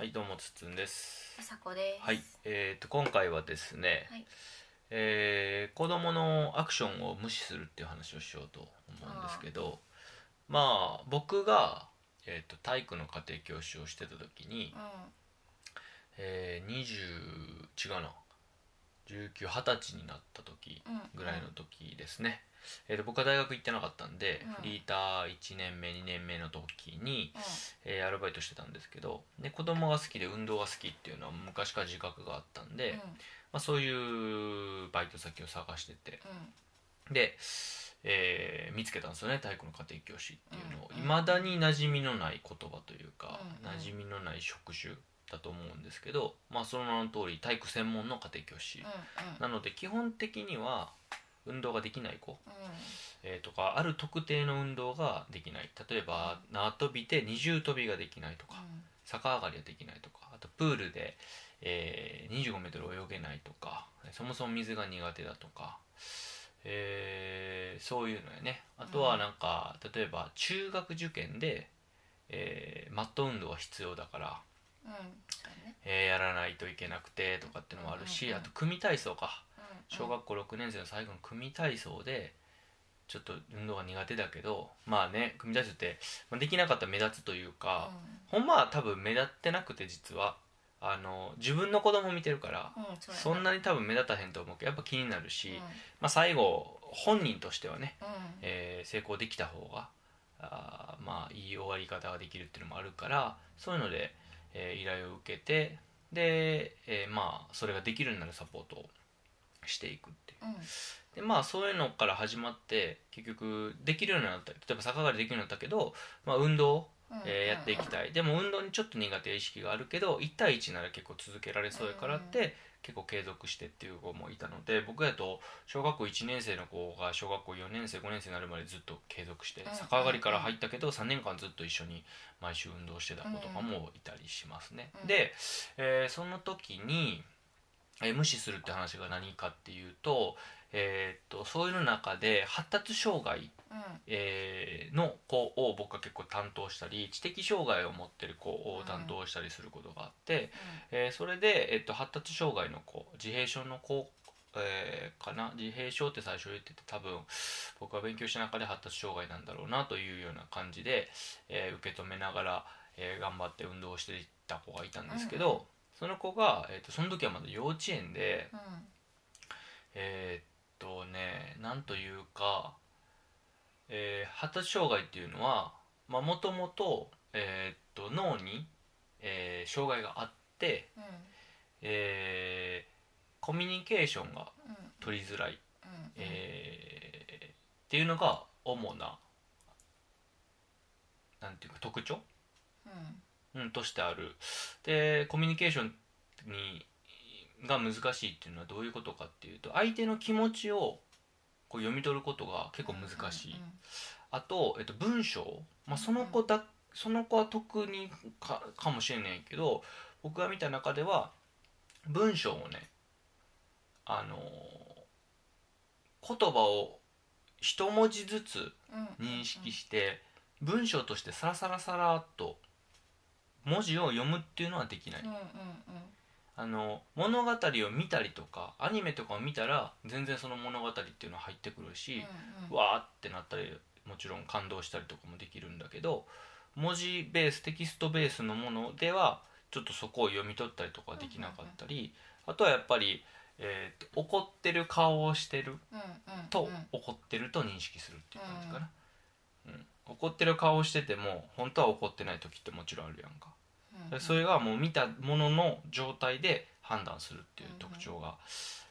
はいどうもつつんです。あさこです。はいえー、と今回はですね、はい。えー子供のアクションを無視するっていう話をしようと思うんですけどまあ僕が、えー、と体育の家庭教師をしてた時に、えー、20違うな1920歳になった時うんぐらいの時ですね、えー、と僕は大学行ってなかったんで、うんフリーター1年目2年目の時に、えーアルバイトしてたんですけどで子供が好きで運動が好きっていうのは昔から自覚があったんで、うんまあ、そういうバイト先を探しててうんで、えー見つけたんですよね体育の家庭教師っていうのを。うんいま、未だに馴染みのない言葉というか、うんうん馴染みのない職種だと思うんですけど、まあ、その名の通り体育専門の家庭教師、うんうんなので基本的には運動ができない子、うえーとかある特定の運動ができない。例えば縄跳びで二重跳びができないとか、ん。逆上がりはできないとかあとプールで、えー、25メートル泳げないとかそもそも水が苦手だとか、えーそういうのやね。あとはなんか、例えば中学受験で、えーマット運動は必要だから、うん。えーやらないといけなくてとかっていうのもあるし、うんうん。うんあと組体操か。うん小学校6年生の最後の組体操でちょっと運動が苦手だけどまあね組体操って、まあ、できなかったら目立つというか、ほんまは多分目立ってなくて実は。あの自分の子供見てるから、うんうんそそんなに多分目立たへんと思うけどやっぱ気になるし、うん。まあ、最後本人としてはね、うん。えー成功できた方があーまあいい終わり方ができるっていうのもあるからそういうので、えー依頼を受けてで、えーまあそれができるようになるサポートをしていくっていう。うん。でまあそういうのから始まって結局できるようになった。例えば逆上がりできるようになったけど、まあ、運動うん。えーやっていきたい。でも運動にちょっと苦手意識があるけど1対1なら結構続けられそうやからって、結構継続してっていう子もいたので僕やと小学校1年生の子が小学校4年生5年生になるまでずっと継続してうん。逆上がりから入ったけど3年間ずっと一緒に毎週運動してた子とかもいたりしますね。うん。で、えーその時に、えー無視するって話が何かっていうと,、えーっとそういう中で発達障害うん。えーの子を僕は結構担当したり知的障害を持ってる子を担当したりすることがあって、えーそれで、えっと発達障害の子自閉症の子、えーかな？自閉症って最初言ってて多分僕は勉強した中で発達障害なんだろうなというような感じで、えー受け止めながら、えー頑張って運動していった子がいたんですけど、うんうんその子が、えー、とその時はまだ幼稚園で、うん。えーっとねなんというか、えー発達障害っていうのはもともと脳に、えー障害があって、うん。えーコミュニケーションがうん。取りづらい、うん。えーっていうのが主ななんていうか特徴、うんうん、としてある。でコミュニケーションにが難しいっていうのはどういうことかっていうと相手の気持ちをこう読み取ることが結構難しい、あと、えっと、文章、まあ、その子だ、その子は特にかかもしれないけど僕が見た中では文章をねあのー言葉を一文字ずつうんうん。認識して文章としてサラサラサラっと文字を読むっていうのはできない、うんうんうんあの物語を見たりとかアニメとかを見たら全然その物語っていうのは入ってくるし、うんわーってなったりもちろん感動したりとかもできるんだけど文字ベーステキストベースのものではちょっとそこを読み取ったりとかできなかったり、あとはやっぱり、えーと怒ってる顔をしてるうんうんと、怒ってると認識するっていう感じかな、うん怒ってる顔をしてても本当は怒ってない時ってもちろんあるやんか、うんうん。それがもう見たものの状態で判断するっていう特徴が、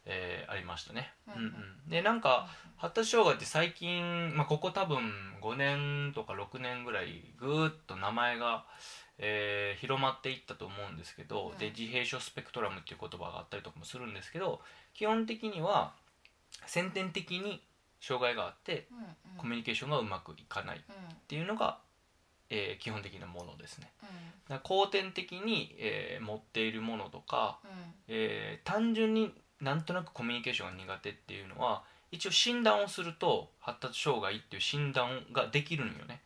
えーありましたね、うんうん。でなんか発達障害って最近、まあ、ここ多分5年とか6年ぐらいぐーっと名前が、えー広まっていったと思うんですけど、うん。で自閉症スペクトラムっていう言葉があったりとかもするんですけど基本的には先天的に障害があってうんうん。コミュニケーションがうまくいかないっうん。ていうのが、えー基本的なものですね。うん。だから後天的に、えー持っているものとか、うん。えー単純になんとなくコミュニケーションが苦手っていうのは一応診断をすると発達障害っていう診断ができるんよね、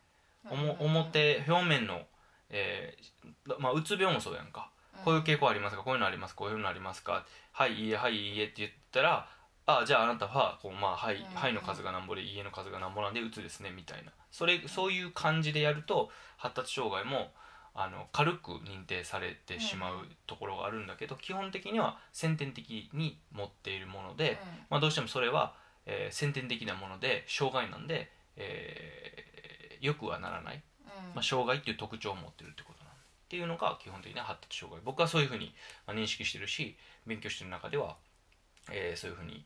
おも表表面の、えーまあ、うつ病もそうやんか。こういう傾向ありますか？こういうのありますこういうのありますか？はいいいえはいいいえって言ったらあじゃああなたはこう、まあはいうんはいの数がなんぼでいいえの数がなんぼなんでうつですねみたいなそれそういう感じでやると発達障害もあの軽く認定されてしまうところがあるんだけど、基本的には先天的に持っているもので、まあ、どうしてもそれは、えー先天的なもので障害なんで、えーよくはならない、まあ、障害っていう特徴を持ってるってことなんっていうのが基本的な発達障害。僕はそういうふうにまあ認識してるし勉強してる中では、えーそういうふうに、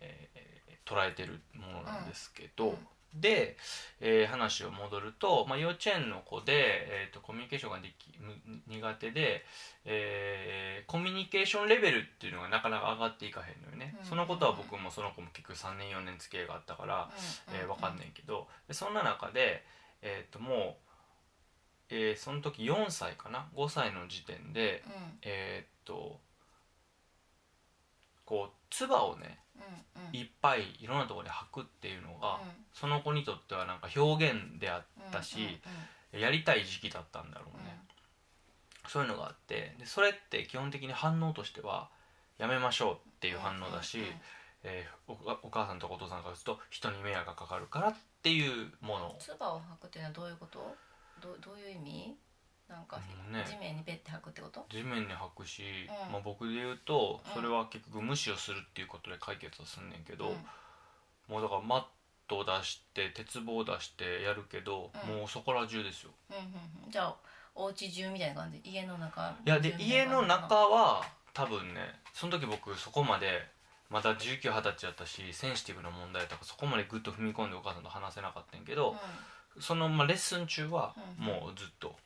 えー捉えてるものなんですけど、で、えー話を戻ると、まあ、幼稚園の子で、えー、とコミュニケーションができむ苦手で、えーコミュニケーションレベルっていうのがなかなか上がっていかへんのよね、うん。そのことは僕もその子も結局3年4年付き合いがあったから、えー、分かんないけど。でそんな中で、えー、ともう、えーその時4歳かな？5歳の時点でえーっとこう唾をねいっぱいいろんなところで吐くっていうのが、その子にとってはなんか表現であったし、やりたい時期だったんだろうね、そういうのがあってでそれって基本的に反応としてはやめましょうっていう反応だし、えーおお母さんとかお父さんからすると人に迷惑がかかるからっていうもの。唾を吐くっていうのはどういうこと？どうどういう意味？なんか、うんね。地面にベッて吐くってこと？地面に吐くし、うん。まあ、僕で言うとうん。それは結局無視をするっていうことで解決はすんねんけど、うん。もうだからマットを出して鉄棒を出してやるけど、うん。もうそこら中ですよ。うんうんうん。じゃあお家中みたいな感じ？家の中？いやで家の中は多分ねその時僕そこまでまだ1920歳やったしセンシティブな問題とかそこまでグッと踏み込んでお母さんと話せなかったんやけど、その、まあ、レッスン中はうん。もうずっと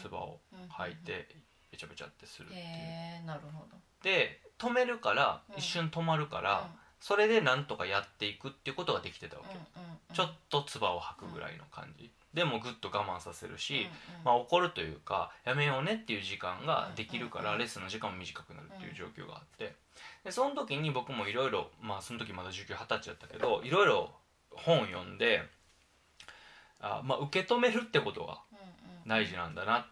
唾を吐いてべちゃべちゃってするっていう、へえなるほど。で止めるからうん。一瞬止まるから、それでなんとかやっていくっていうことができてたわけ。よ、ちょっと唾を吐くぐらいの感じ、でもぐっと我慢させるし、まあ、怒るというかやめようねっていう時間ができるからうんレッスンの時間も短くなるっていう状況があって。でその時に僕もいろいろまあその時まだ1920歳やったけどいろいろ本読んであ、まあ、受け止めるってことが大事なんだなっ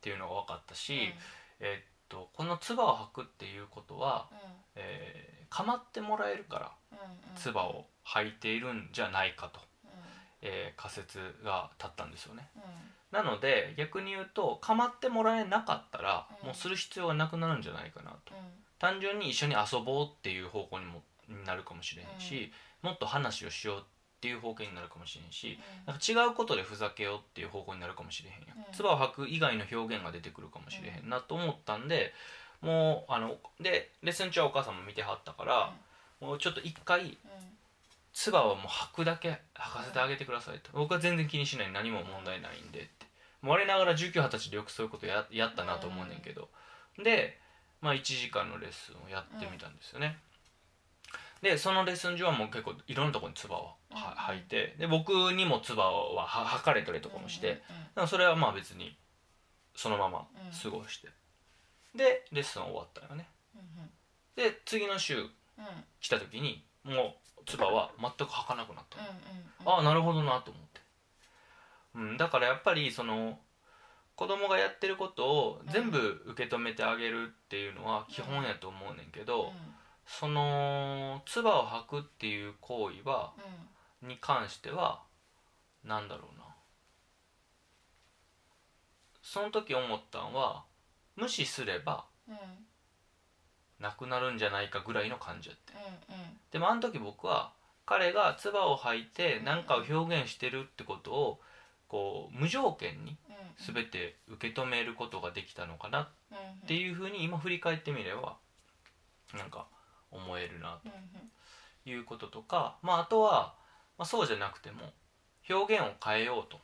ていうのが分かったし、えっとこの唾を吐くっていうことは、えー構ってもらえるから唾を吐いているんじゃないかと、えー仮説が立ったんですよね。なので逆に言うと構ってもらえなかったら、うん。もうする必要がなくなるんじゃないかなと。単純に一緒に遊ぼうっていう方向にもなるかもしれへんし、もっと話をしようっていう方向になるかもしれんし、なんか違うことでふざけようっていう方向になるかもしれへんや、うん。唾を吐く以外の表現が出てくるかもしれへんなと思ったんでもうあのでレッスン中はお母さんも見てはったから、もうちょっと一回唾はもう吐くだけ吐かせてあげてくださいと。僕は全然気にしない。何も問題ないんでって。我ながら1920歳でよくそういうことややったなと思うねんけど、で、まあ、1時間のレッスンをやってみたんですよね、でそのレッスン中はもう結構いろんなところに唾をは吐いてで僕にも唾はは吐かれたりとかもして、だからそれはまあ別にそのまま過ごして、でレッスン終わったよね。で次の週来た時にもう唾は全く吐かなくなったの、ああなるほどなと思って、うん、だからやっぱりその子供がやってることを全部受け止めてあげるっていうのは基本やと思うねんけど、その唾を吐くっていう行為はに関してはなんだろうな。その時思ったんは無視すればなくなるんじゃないかぐらいの感じやってでもあの時僕は彼が唾を吐いて何かを表現してるってことをこう無条件に全て受け止めることができたのかなっていうふうに今振り返ってみればなんか思えるなということとか、まあ、あとは、まあ、そうじゃなくても表現を変えようと。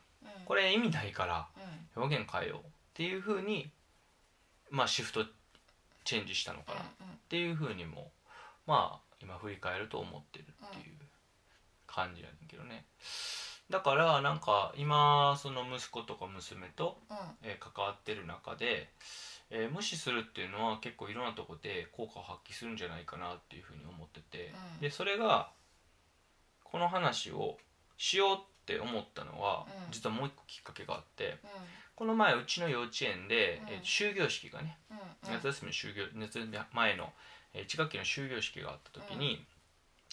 これ意味ないから表現変えようっていうふうに、まあ、シフトチェンジしたのかな。っていうふうにもまあ今振り返ると思ってるっていう感じやねんけどね。だからなんか今その息子とか娘と、えー関わってる中で、えー無視するっていうのは結構いろんなとこで効果を発揮するんじゃないかなっていうふうに思ってて、うん。でそれがこの話をしようっって思ったのは、うん。実はもう一個きっかけがあってうん。この前うちの幼稚園で、うん。えー終業式がねうん夏休みの終業夏休み前のえー1学期の終業式があった時に、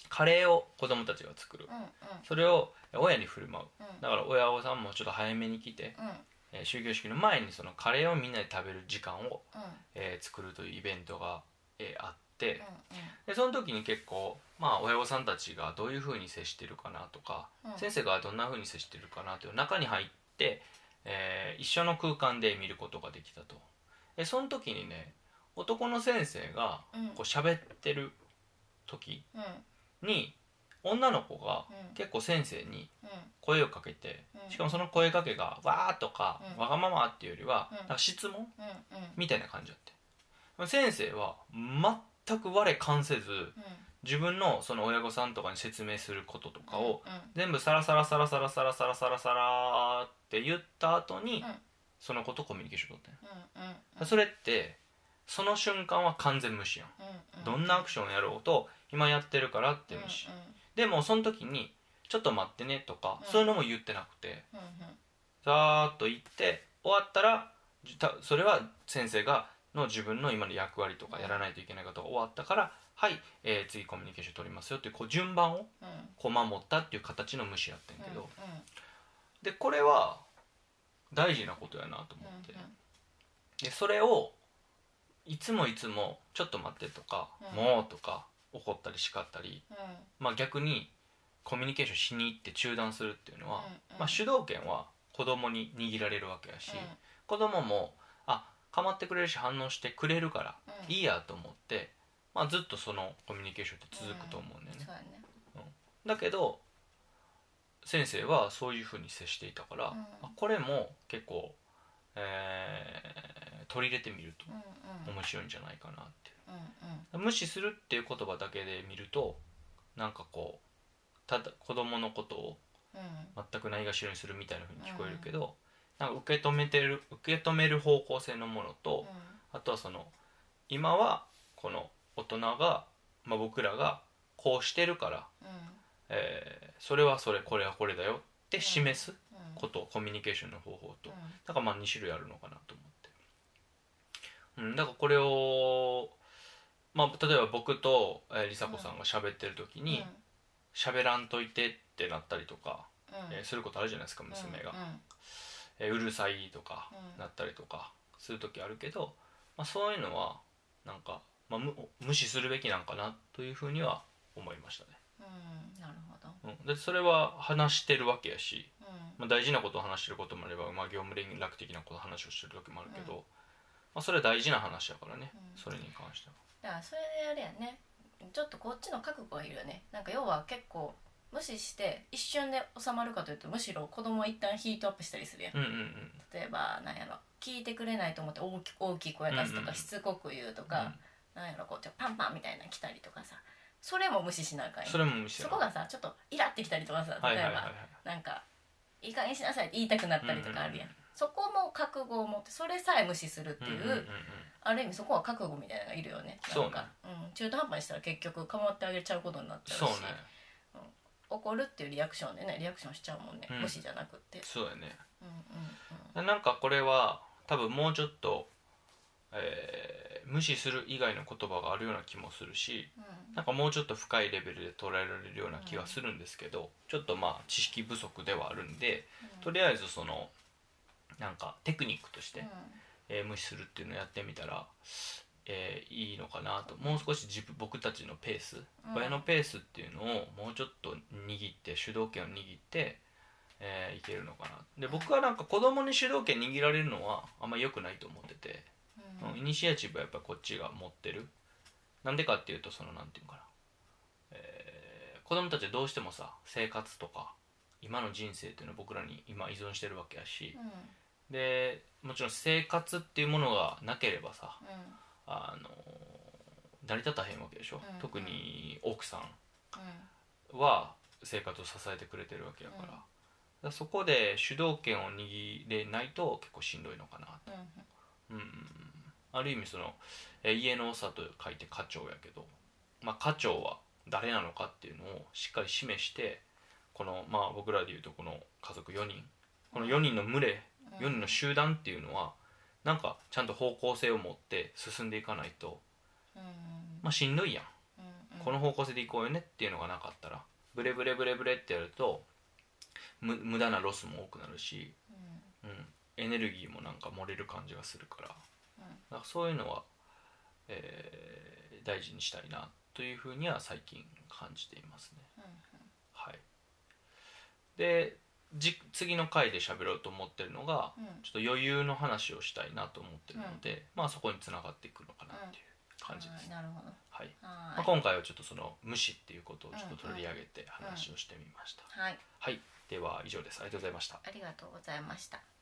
カレーを子供たちが作る。それを親に振る舞う。うん。だから親御さんもちょっと早めに来て、うん。えー終業式の前にそのカレーをみんなで食べる時間を、うん。えー作るというイベントが、えーあって、うんでその時に結構まあ親御さんたちがどういうふうに接してるかなとか、うん。先生がどんなふうに接してるかなという中に入って、えー一緒の空間で見ることができたと。でその時にね男の先生がうん。こう喋ってる時うん。に女の子がうん。結構先生にうん。声をかけてうん。しかもその声かけが「わー」とか「うん。わがまま」っていうよりはうん。なんか質問みたいな感じだって。先生は全く我関せずうん。自分のその親御さんとかに説明することとかをうん全部サラサラサラサラサラサラサラサラって言った後にうん。その子とコミュニケーション取ったんようんうんそれってその瞬間は完全無視やん。うんどんなアクションをやろうと今やってるからって無視。でもその時に「ちょっと待ってね」とかうん。そういうのも言ってなくてうんうーっと言って終わったらそれは先生がの自分の今の役割とかやらないといけないことが終わったからはい、えー次コミュニケーション取りますよっていうこう順番をうん。こう守ったっていう形の無視やってんけど、うんでこれは大事なことやなと思って、でそれをいつもいつも「ちょっと待って」とか「うん。もう」とか怒ったり叱ったり、うん。まあ、逆にコミュニケーションしに行って中断するっていうのは、うんまあ、主導権は子供に握られるわけやし、うん。子供もあ構ってくれるし反応してくれるからうん。いいやと思って、まあ、ずっとそのコミュニケーションって続くと思うんだよね、そうやね。だけど先生はそういうふうに接していたから、うん。あこれも結構、えー取り入れてみるとうんうん。面白いんじゃないかなってう。んうん。無視するっていう言葉だけで見るとなんかこうただ子供のことをうん。全くないがしろにするみたいな風に聞こえるけど、なんか受け止めてる受け止める方向性のものと、あとはその今はこの大人が、まあ、僕らがこうしてるから、うん。えーそれはそれこれはこれだよって示すうん。こと、コミュニケーションの方法と。うん。だからまあ2種類あるのかなと思って、うん、だからこれを、まあ、例えば僕と、えー、梨紗子さんが喋ってる時に喋、らんといてってなったりとか、うん。えーすることあるじゃないですか娘が、うんえーうるさいとかうん。なったりとかする時あるけど、まあ、そういうのはなんか、まあ、無無視するべきなんかなというふうには思いましたね、うんなるほど。うん、でそれは話してるわけやし、うん。まあ、大事なことを話してることもあれば、まあ、業務連絡的なこと話をしてる時もあるけど、まあ、それは大事な話やからね、うん。それに関しては。だからそれであれやね。ちょっとこっちの覚悟がいるよね。なんか要は結構無視して一瞬で収まるかというとむしろ子供は一旦ヒートアップしたりするやん。うんうんうん。例えばなんやろ聞いてくれないと思って大き大きい声出すとか、うんうんしつこく言うとか、なんやろこうちょパンパンみたいなの来たりとかさ。それも無視しなあかんよそれも無視そこがさちょっとイラってきたりとかさ例えば、はいはいはい。はいなんかいい加減にしなさいって言いたくなったりとかあるやん,、うんうんうん。そこの覚悟を持ってそれさえ無視するっていう、うんうんうんうん。ある意味そこは覚悟みたいなのがいるよね。そうねなんか、うん、中途半端にしたら結局構ってあげちゃうことになっちゃうしそうね怒るっていうリアクションでねリアクションしちゃうもんね、うん。無視じゃなくって。そうやね。うんうんなんかこれは多分もうちょっと、えー無視する以外の言葉があるような気もするしうん。なんかもうちょっと深いレベルで捉えられるような気がするんですけど、ちょっとまあ知識不足ではあるんで、とりあえずそのなんかテクニックとして、うん。えー無視するっていうのをやってみたら、えーいいのかなと。もう少し自分僕たちのペース、うん。親のペースっていうのをもうちょっと握って主導権を握って、えーいけるのかな。で僕はなんか子供に主導権握られるのはあんま良くないと思ってて、うん。イニシアチブはやっぱこっちが持ってる。なんでかっていうとそのなんていうのかな、えー子供たちはどうしてもさ生活とか今の人生っていうのは僕らに今依存してるわけやし、うん。でもちろん生活っていうものがなければさうんあの成り立たへんわけでしょ、うん。特に奥さうんんは生活を支えてくれてるわけやから,、うん。だからそこで主導権を握れないと結構しんどいのかなと、うんうん、ある意味そのえー家の長と書いて課長やけど、まあ、課長は誰なのかっていうのをしっかり示してこのまあ僕らでいうとこの家族4人。この4人の群れ4人の集団っていうのはなんかちゃんと方向性を持って進んでいかないと、うん。まあ、しんどいやん。この方向性でいこうよねっていうのがなかったらブレブレブレブレってやるとむ無駄なロスも多くなるし、うん。うん、エネルギーもなんか漏れる感じがするから。うん。だからそういうのは、えー大事にしたいなというふうには最近感じていますね。うん。はい、でじ次の回で喋ろうと思ってるのがうん。ちょっと余裕の話をしたいなと思ってるので、まあそこにつながっていくのかなっていう感じです。はいなるほど。はい。はまあ、今回はちょっとその無視っていうことをちょっと取り上げて話をしてみました。はい。はい、では以上です。ありがとうございました。ありがとうございました